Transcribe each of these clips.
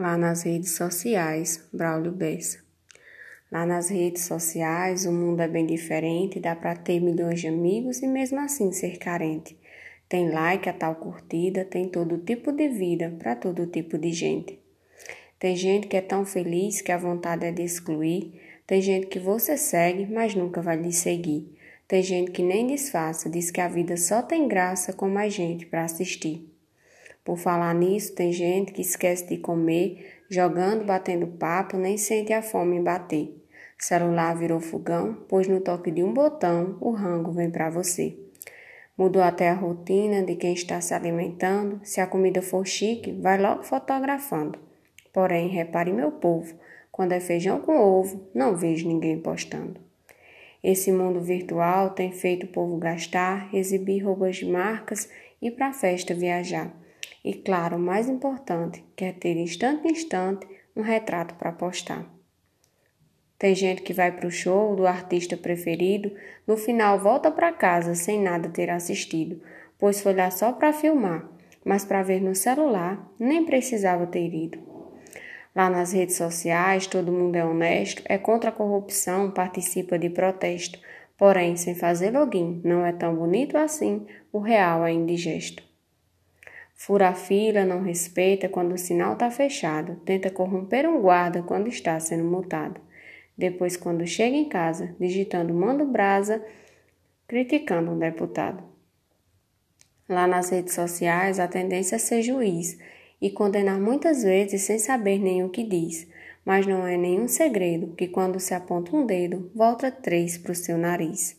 lá nas redes sociais, Braulio Bessa. Lá nas redes sociais, o mundo é bem diferente, dá para ter milhões de amigos e mesmo assim ser carente. Tem like a tal curtida, tem todo tipo de vida para todo tipo de gente. Tem gente que é tão feliz que a vontade é de excluir, tem gente que você segue, mas nunca vai lhe seguir. Tem gente que nem disfarça, diz que a vida só tem graça com mais gente para assistir. Por falar nisso, tem gente que esquece de comer, jogando, batendo papo, nem sente a fome em bater. Celular virou fogão, pois no toque de um botão o rango vem para você. Mudou até a rotina de quem está se alimentando. Se a comida for chique, vai logo fotografando. Porém, repare meu povo, quando é feijão com ovo, não vejo ninguém postando. Esse mundo virtual tem feito o povo gastar, exibir roupas de marcas e para festa viajar. E claro, o mais importante, quer ter instante em instante um retrato para postar. Tem gente que vai para o show do artista preferido, no final volta para casa sem nada ter assistido, pois foi lá só para filmar, mas para ver no celular nem precisava ter ido. Lá nas redes sociais, todo mundo é honesto, é contra a corrupção, participa de protesto, porém, sem fazer login, não é tão bonito assim, o real é indigesto. Fura a fila, não respeita quando o sinal está fechado, tenta corromper um guarda quando está sendo multado. Depois, quando chega em casa, digitando mando brasa, criticando um deputado. Lá nas redes sociais, a tendência é ser juiz e condenar muitas vezes sem saber nem o que diz, mas não é nenhum segredo que quando se aponta um dedo, volta três para o seu nariz.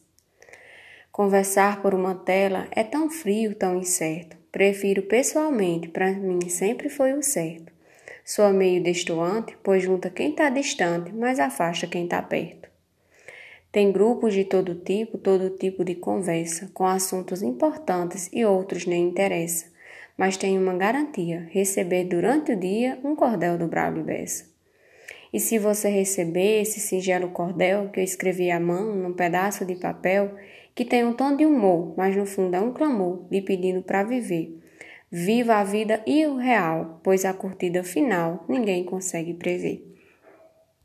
Conversar por uma tela é tão frio, tão incerto. Prefiro pessoalmente, para mim sempre foi o certo. Sou meio destoante, pois junta quem está distante, mas afasta quem está perto. Tem grupos de todo tipo, todo tipo de conversa, com assuntos importantes e outros nem interessa. Mas tenho uma garantia: receber durante o dia um cordel do Braulio Bessa. E se você receber esse singelo cordel que eu escrevi à mão num pedaço de papel, que tem um tom de humor, mas no fundo é um clamor lhe pedindo para viver. Viva a vida e o real, pois a curtida final ninguém consegue prever.